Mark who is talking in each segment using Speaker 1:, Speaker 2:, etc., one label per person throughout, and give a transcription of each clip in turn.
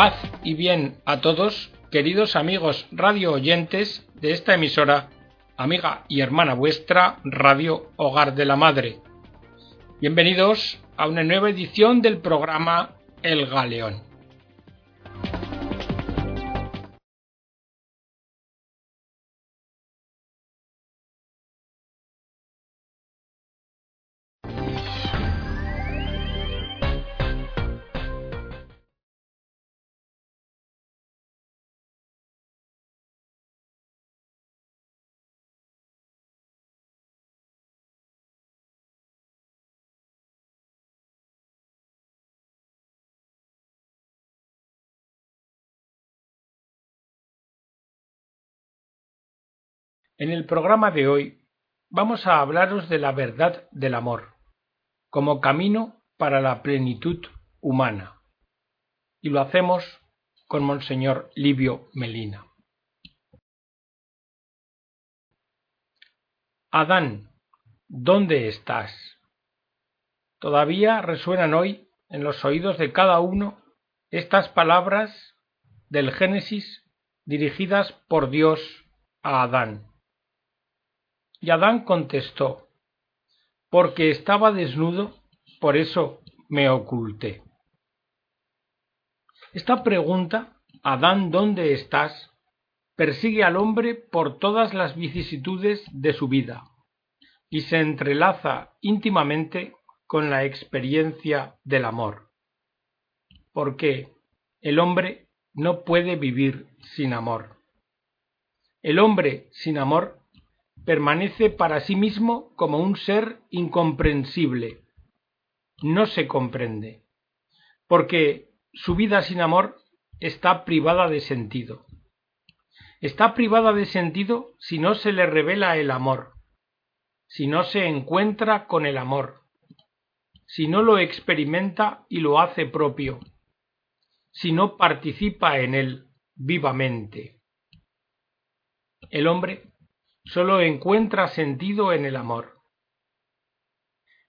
Speaker 1: Paz y bien a todos, queridos amigos radio oyentes de esta emisora, amiga y hermana vuestra, Radio Hogar de la Madre. Bienvenidos a una nueva edición del programa El Galeón. En el programa de hoy vamos a hablaros de la verdad del amor como camino para la plenitud humana. Y lo hacemos con Monseñor Livio Melina. Adán, ¿dónde estás? Todavía resuenan hoy en los oídos de cada uno estas palabras del Génesis dirigidas por Dios a Adán. Y Adán contestó, porque estaba desnudo, por eso me oculté. Esta pregunta, Adán, ¿dónde estás? persigue al hombre por todas las vicisitudes de su vida y se entrelaza íntimamente con la experiencia del amor. Porque el hombre no puede vivir sin amor. El hombre sin amor permanece para sí mismo como un ser incomprensible. No se comprende, porque su vida sin amor está privada de sentido. Está privada de sentido si no se le revela el amor, si no se encuentra con el amor, si no lo experimenta y lo hace propio, si no participa en él vivamente. El hombre sólo encuentra sentido en el amor.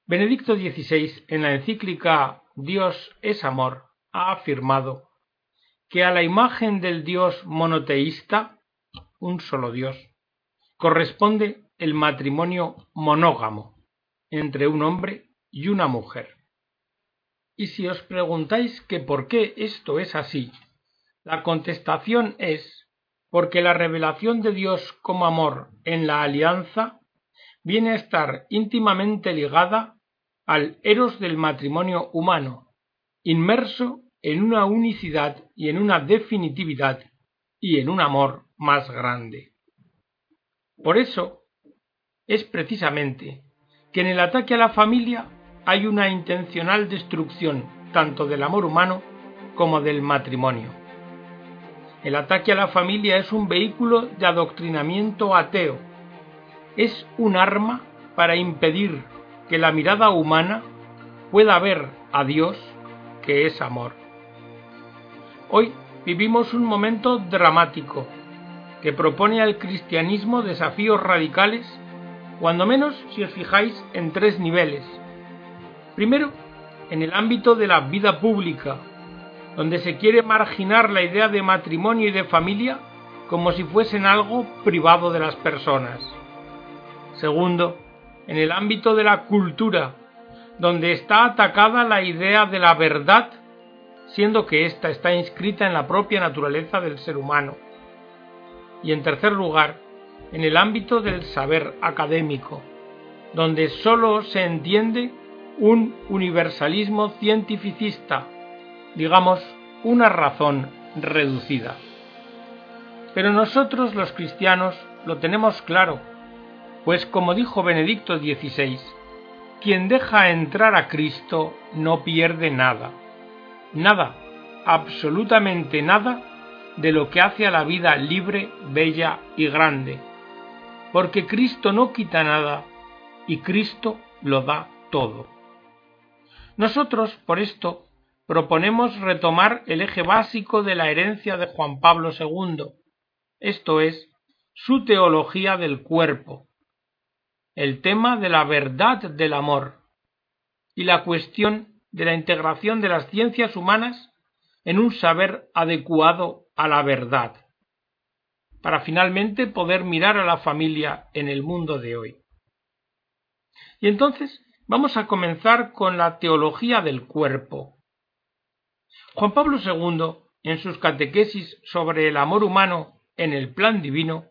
Speaker 1: Benedicto XVI, en la encíclica Dios es amor, ha afirmado que a la imagen del Dios monoteísta, un solo Dios, corresponde el matrimonio monógamo entre un hombre y una mujer. Y si os preguntáis que por qué esto es así, la contestación es porque la revelación de Dios como amor en la alianza viene a estar íntimamente ligada al eros del matrimonio humano, inmerso en una unicidad y en una definitividad y en un amor más grande. Por eso es precisamente que en el ataque a la familia hay una intencional destrucción tanto del amor humano como del matrimonio. El ataque a la familia es un vehículo de adoctrinamiento ateo. Es un arma para impedir que la mirada humana pueda ver a Dios, que es amor. Hoy vivimos un momento dramático que propone al cristianismo desafíos radicales, cuando menos si os fijáis en tres niveles. Primero, en el ámbito de la vida pública, donde se quiere marginar la idea de matrimonio y de familia como si fuesen algo privado de las personas. Segundo, en el ámbito de la cultura, donde está atacada la idea de la verdad, siendo que ésta está inscrita en la propia naturaleza del ser humano. Y en tercer lugar, en el ámbito del saber académico, donde sólo se entiende un universalismo cientificista digamos, una razón reducida. Pero nosotros los cristianos lo tenemos claro, pues como dijo Benedicto XVI, quien deja entrar a Cristo no pierde nada, nada, absolutamente nada de lo que hace a la vida libre, bella y grande, porque Cristo no quita nada y Cristo lo da todo. Nosotros, por esto, proponemos retomar el eje básico de la herencia de Juan Pablo II, esto es, su teología del cuerpo, el tema de la verdad del amor y la cuestión de la integración de las ciencias humanas en un saber adecuado a la verdad, para finalmente poder mirar a la familia en el mundo de hoy. Y entonces vamos a comenzar con la teología del cuerpo. Juan Pablo II, en sus catequesis sobre el amor humano en el plan divino,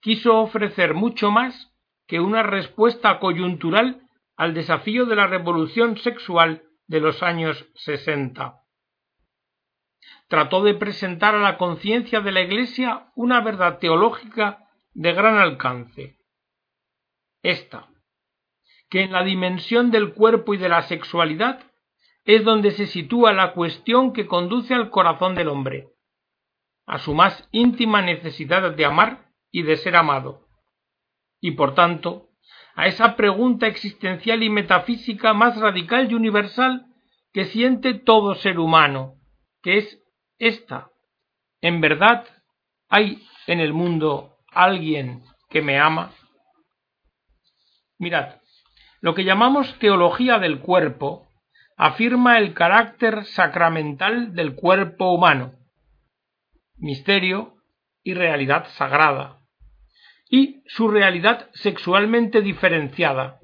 Speaker 1: quiso ofrecer mucho más que una respuesta coyuntural al desafío de la revolución sexual de los años sesenta. Trató de presentar a la conciencia de la Iglesia una verdad teológica de gran alcance. Esta, que en la dimensión del cuerpo y de la sexualidad es donde se sitúa la cuestión que conduce al corazón del hombre, a su más íntima necesidad de amar y de ser amado, y por tanto a esa pregunta existencial y metafísica más radical y universal que siente todo ser humano, que es esta. ¿En verdad hay en el mundo alguien que me ama? Mirad, lo que llamamos teología del cuerpo afirma el carácter sacramental del cuerpo humano, misterio y realidad sagrada, y su realidad sexualmente diferenciada,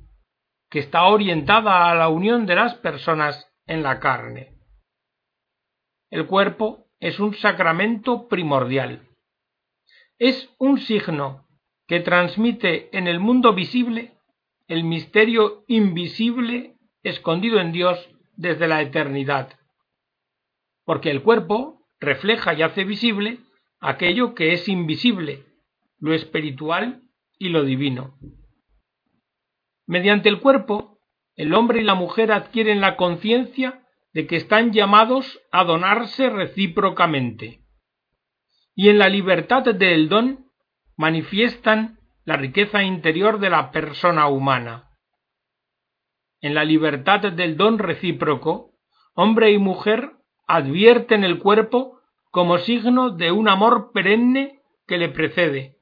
Speaker 1: que está orientada a la unión de las personas en la carne. El cuerpo es un sacramento primordial. Es un signo que transmite en el mundo visible el misterio invisible escondido en Dios desde la eternidad. Porque el cuerpo refleja y hace visible aquello que es invisible, lo espiritual y lo divino. Mediante el cuerpo, el hombre y la mujer adquieren la conciencia de que están llamados a donarse recíprocamente. Y en la libertad del don manifiestan la riqueza interior de la persona humana. En la libertad del don recíproco, hombre y mujer advierten el cuerpo como signo de un amor perenne que le precede,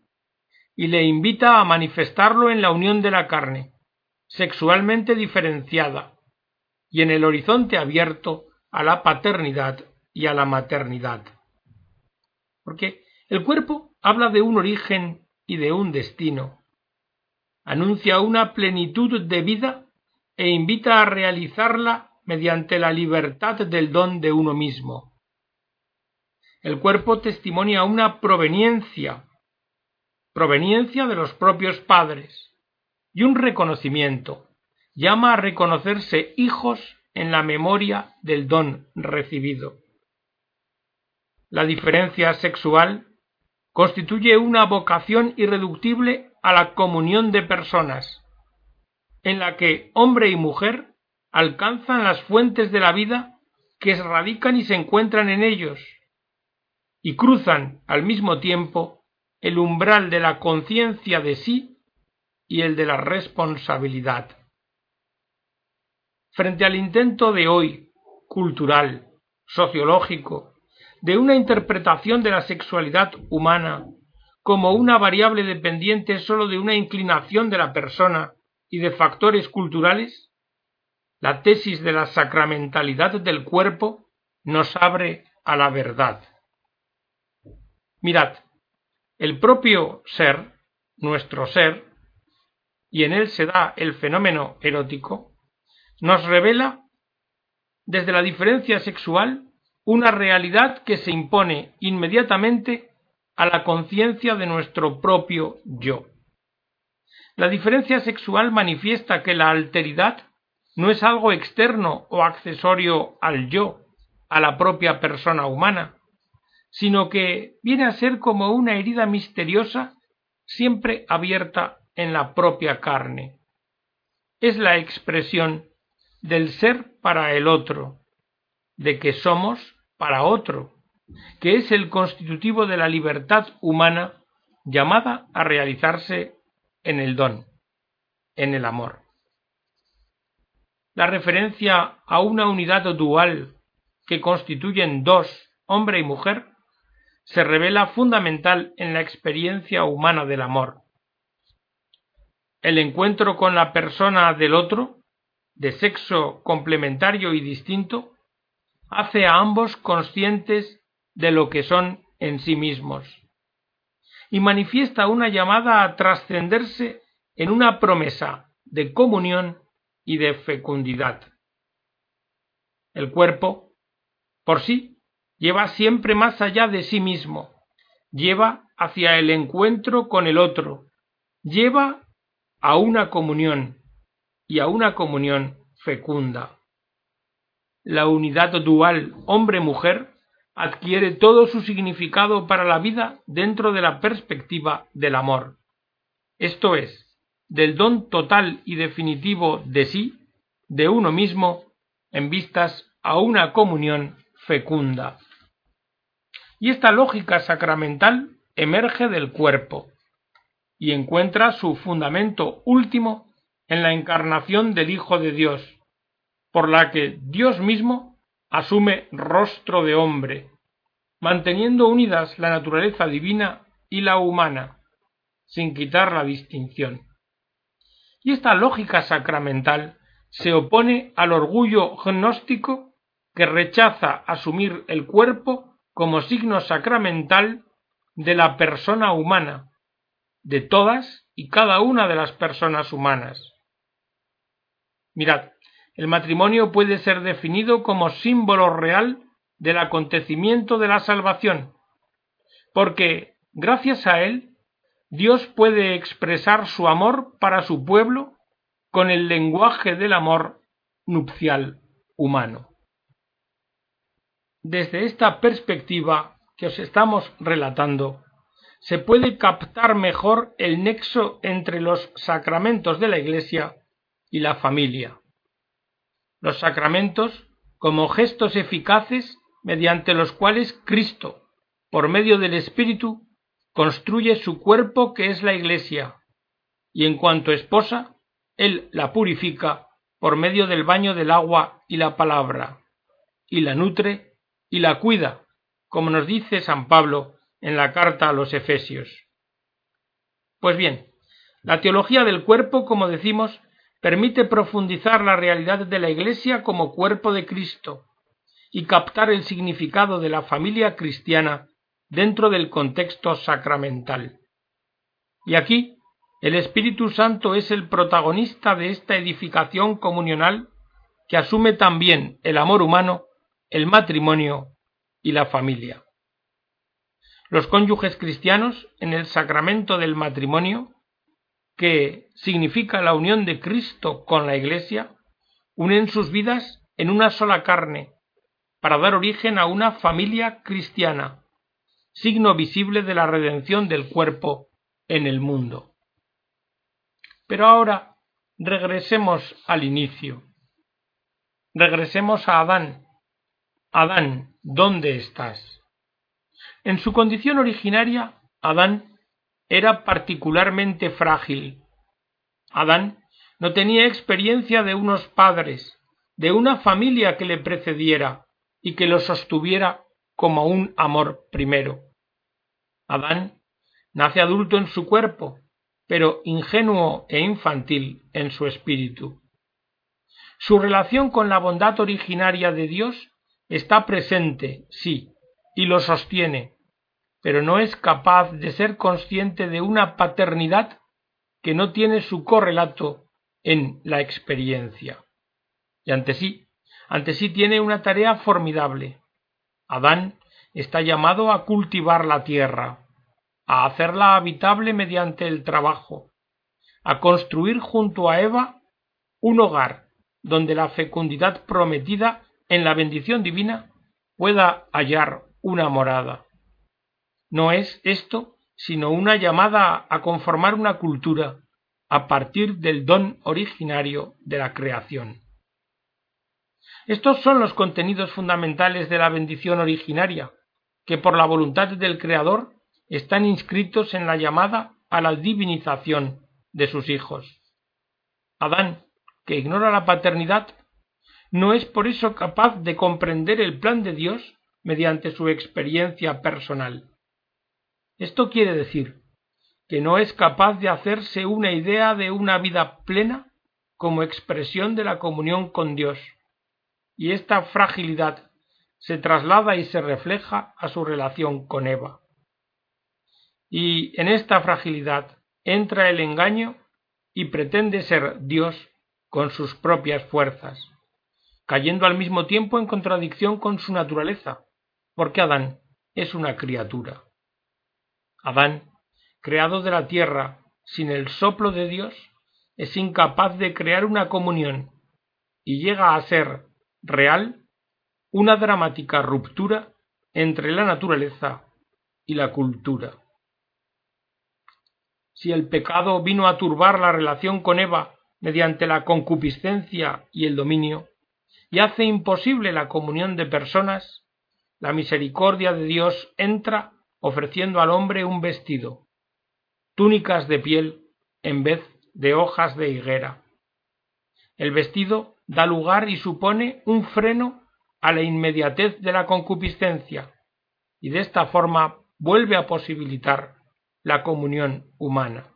Speaker 1: y le invita a manifestarlo en la unión de la carne, sexualmente diferenciada, y en el horizonte abierto a la paternidad y a la maternidad. Porque el cuerpo habla de un origen y de un destino. Anuncia una plenitud de vida e invita a realizarla mediante la libertad del don de uno mismo. El cuerpo testimonia una proveniencia, proveniencia de los propios padres, y un reconocimiento, llama a reconocerse hijos en la memoria del don recibido. La diferencia sexual constituye una vocación irreductible a la comunión de personas, en la que hombre y mujer alcanzan las fuentes de la vida que radican y se encuentran en ellos, y cruzan al mismo tiempo el umbral de la conciencia de sí y el de la responsabilidad. Frente al intento de hoy, cultural, sociológico, de una interpretación de la sexualidad humana como una variable dependiente sólo de una inclinación de la persona y de factores culturales, la tesis de la sacramentalidad del cuerpo nos abre a la verdad. Mirad, el propio ser, nuestro ser, y en él se da el fenómeno erótico, nos revela desde la diferencia sexual una realidad que se impone inmediatamente a la conciencia de nuestro propio yo. La diferencia sexual manifiesta que la alteridad no es algo externo o accesorio al yo, a la propia persona humana, sino que viene a ser como una herida misteriosa siempre abierta en la propia carne. Es la expresión del ser para el otro, de que somos para otro, que es el constitutivo de la libertad humana llamada a realizarse en el don, en el amor. La referencia a una unidad dual que constituyen dos, hombre y mujer, se revela fundamental en la experiencia humana del amor. El encuentro con la persona del otro, de sexo complementario y distinto, hace a ambos conscientes de lo que son en sí mismos y manifiesta una llamada a trascenderse en una promesa de comunión y de fecundidad. El cuerpo, por sí, lleva siempre más allá de sí mismo, lleva hacia el encuentro con el otro, lleva a una comunión y a una comunión fecunda. La unidad dual hombre-mujer adquiere todo su significado para la vida dentro de la perspectiva del amor. Esto es, del don total y definitivo de sí, de uno mismo, en vistas a una comunión fecunda. Y esta lógica sacramental emerge del cuerpo y encuentra su fundamento último en la encarnación del Hijo de Dios, por la que Dios mismo asume rostro de hombre, manteniendo unidas la naturaleza divina y la humana, sin quitar la distinción. Y esta lógica sacramental se opone al orgullo gnóstico que rechaza asumir el cuerpo como signo sacramental de la persona humana, de todas y cada una de las personas humanas. Mirad, el matrimonio puede ser definido como símbolo real del acontecimiento de la salvación, porque gracias a él Dios puede expresar su amor para su pueblo con el lenguaje del amor nupcial humano. Desde esta perspectiva que os estamos relatando, se puede captar mejor el nexo entre los sacramentos de la Iglesia y la familia. Los sacramentos como gestos eficaces mediante los cuales Cristo, por medio del Espíritu, construye su cuerpo que es la Iglesia, y en cuanto esposa, Él la purifica por medio del baño del agua y la palabra, y la nutre y la cuida, como nos dice San Pablo en la carta a los Efesios. Pues bien, la teología del cuerpo, como decimos, permite profundizar la realidad de la Iglesia como cuerpo de Cristo y captar el significado de la familia cristiana dentro del contexto sacramental. Y aquí el Espíritu Santo es el protagonista de esta edificación comunional que asume también el amor humano el matrimonio y la familia. Los cónyuges cristianos en el sacramento del matrimonio, que significa la unión de Cristo con la Iglesia, unen sus vidas en una sola carne, para dar origen a una familia cristiana, signo visible de la redención del cuerpo en el mundo. Pero ahora regresemos al inicio. Regresemos a Adán, Adán, ¿dónde estás? En su condición originaria, Adán era particularmente frágil. Adán no tenía experiencia de unos padres, de una familia que le precediera y que lo sostuviera como un amor primero. Adán nace adulto en su cuerpo, pero ingenuo e infantil en su espíritu. Su relación con la bondad originaria de Dios Está presente, sí, y lo sostiene, pero no es capaz de ser consciente de una paternidad que no tiene su correlato en la experiencia. Y ante sí, ante sí tiene una tarea formidable. Adán está llamado a cultivar la tierra, a hacerla habitable mediante el trabajo, a construir junto a Eva un hogar donde la fecundidad prometida en la bendición divina pueda hallar una morada. No es esto sino una llamada a conformar una cultura a partir del don originario de la creación. Estos son los contenidos fundamentales de la bendición originaria, que por la voluntad del Creador están inscritos en la llamada a la divinización de sus hijos. Adán, que ignora la paternidad, no es por eso capaz de comprender el plan de Dios mediante su experiencia personal. Esto quiere decir que no es capaz de hacerse una idea de una vida plena como expresión de la comunión con Dios, y esta fragilidad se traslada y se refleja a su relación con Eva. Y en esta fragilidad entra el engaño y pretende ser Dios con sus propias fuerzas, cayendo al mismo tiempo en contradicción con su naturaleza, porque Adán es una criatura. Adán, creado de la tierra sin el soplo de Dios, es incapaz de crear una comunión y llega a ser real una dramática ruptura entre la naturaleza y la cultura. Si el pecado vino a turbar la relación con Eva mediante la concupiscencia y el dominio, y hace imposible la comunión de personas, la misericordia de Dios entra ofreciendo al hombre un vestido, túnicas de piel en vez de hojas de higuera. El vestido da lugar y supone un freno a la inmediatez de la concupiscencia, y de esta forma vuelve a posibilitar la comunión humana.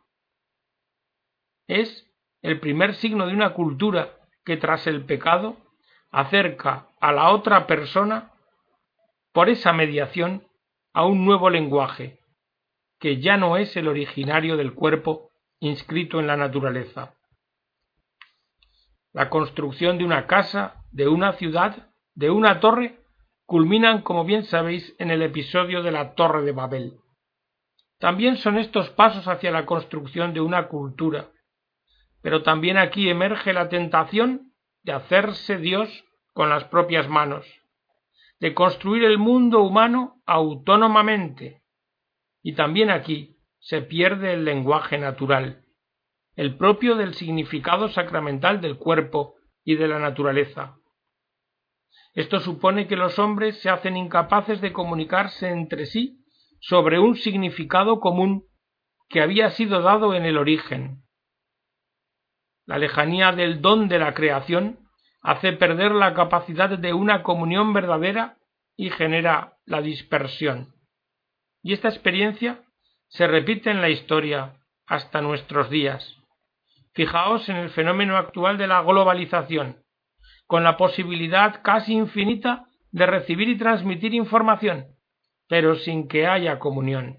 Speaker 1: Es el primer signo de una cultura que tras el pecado acerca a la otra persona por esa mediación a un nuevo lenguaje, que ya no es el originario del cuerpo inscrito en la naturaleza. La construcción de una casa, de una ciudad, de una torre, culminan, como bien sabéis, en el episodio de la Torre de Babel. También son estos pasos hacia la construcción de una cultura, pero también aquí emerge la tentación de hacerse Dios con las propias manos, de construir el mundo humano autónomamente. Y también aquí se pierde el lenguaje natural, el propio del significado sacramental del cuerpo y de la naturaleza. Esto supone que los hombres se hacen incapaces de comunicarse entre sí sobre un significado común que había sido dado en el origen. La lejanía del don de la creación hace perder la capacidad de una comunión verdadera y genera la dispersión. Y esta experiencia se repite en la historia hasta nuestros días. Fijaos en el fenómeno actual de la globalización, con la posibilidad casi infinita de recibir y transmitir información, pero sin que haya comunión,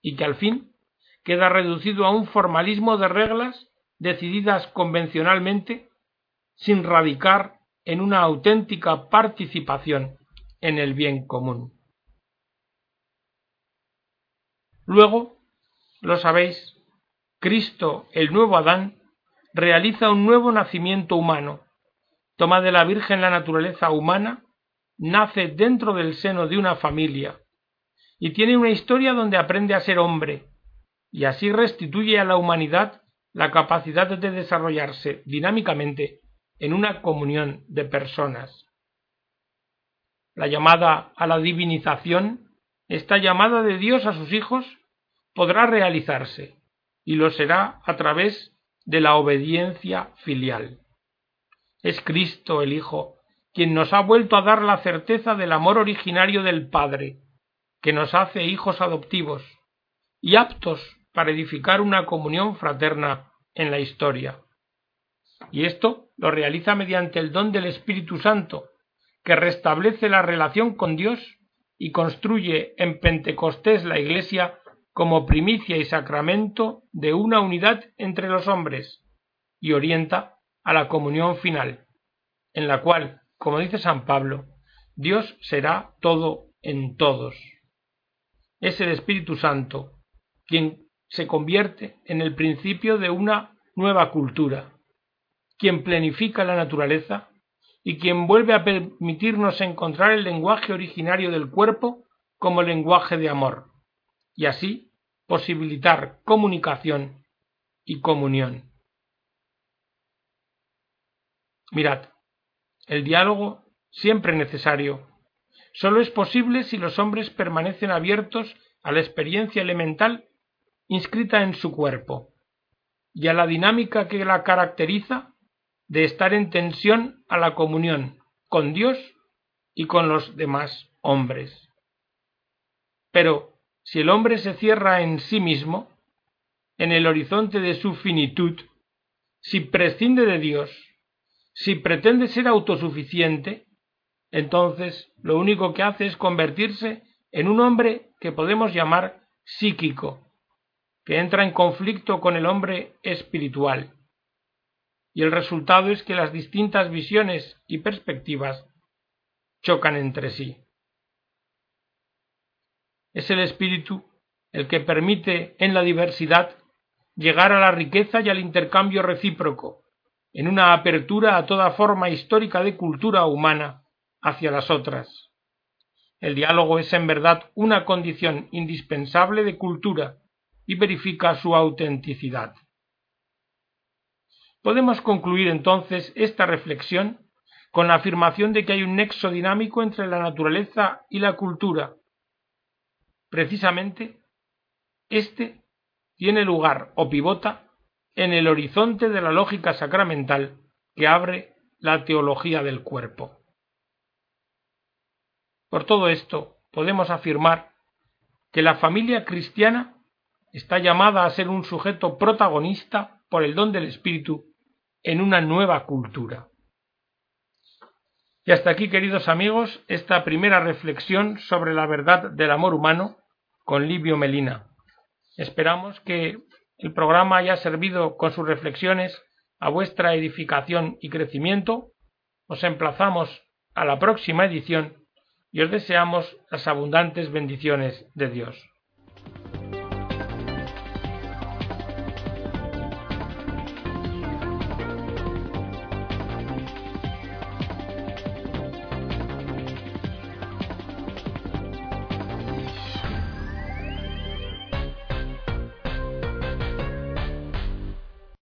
Speaker 1: y que al fin queda reducido a un formalismo de reglas decididas convencionalmente sin radicar en una auténtica participación en el bien común. Luego, lo sabéis, Cristo, el nuevo Adán, realiza un nuevo nacimiento humano, toma de la Virgen la naturaleza humana, nace dentro del seno de una familia, y tiene una historia donde aprende a ser hombre, y así restituye a la humanidad la capacidad de desarrollarse dinámicamente en una comunión de personas. La llamada a la divinización, esta llamada de Dios a sus hijos, podrá realizarse, y lo será a través de la obediencia filial. Es Cristo el Hijo quien nos ha vuelto a dar la certeza del amor originario del Padre, que nos hace hijos adoptivos y aptos para edificar una comunión fraterna en la historia. Y esto lo realiza mediante el don del Espíritu Santo, que restablece la relación con Dios y construye en Pentecostés la Iglesia como primicia y sacramento de una unidad entre los hombres, y orienta a la comunión final, en la cual, como dice San Pablo, Dios será todo en todos. Es el Espíritu Santo quien se convierte en el principio de una nueva cultura, quien planifica la naturaleza y quien vuelve a permitirnos encontrar el lenguaje originario del cuerpo como lenguaje de amor, y así posibilitar comunicación y comunión. Mirad, el diálogo, siempre necesario, solo es posible si los hombres permanecen abiertos a la experiencia elemental inscrita en su cuerpo y a la dinámica que la caracteriza de estar en tensión a la comunión con Dios y con los demás hombres. Pero si el hombre se cierra en sí mismo, en el horizonte de su finitud, si prescinde de Dios, si pretende ser autosuficiente, entonces lo único que hace es convertirse en un hombre que podemos llamar psíquico, que entra en conflicto con el hombre espiritual. Y el resultado es que las distintas visiones y perspectivas chocan entre sí. Es el espíritu el que permite en la diversidad llegar a la riqueza y al intercambio recíproco, en una apertura a toda forma histórica de cultura humana hacia las otras. El diálogo es en verdad una condición indispensable de cultura y verifica su autenticidad. Podemos concluir entonces esta reflexión con la afirmación de que hay un nexo dinámico entre la naturaleza y la cultura. Precisamente, este tiene lugar o pivota en el horizonte de la lógica sacramental que abre la teología del cuerpo. Por todo esto, podemos afirmar que la familia cristiana está llamada a ser un sujeto protagonista por el don del Espíritu en una nueva cultura. Y hasta aquí, queridos amigos, esta primera reflexión sobre la verdad del amor humano con Livio Melina. Esperamos que el programa haya servido con sus reflexiones a vuestra edificación y crecimiento. Os emplazamos a la próxima edición y os deseamos las abundantes bendiciones de Dios.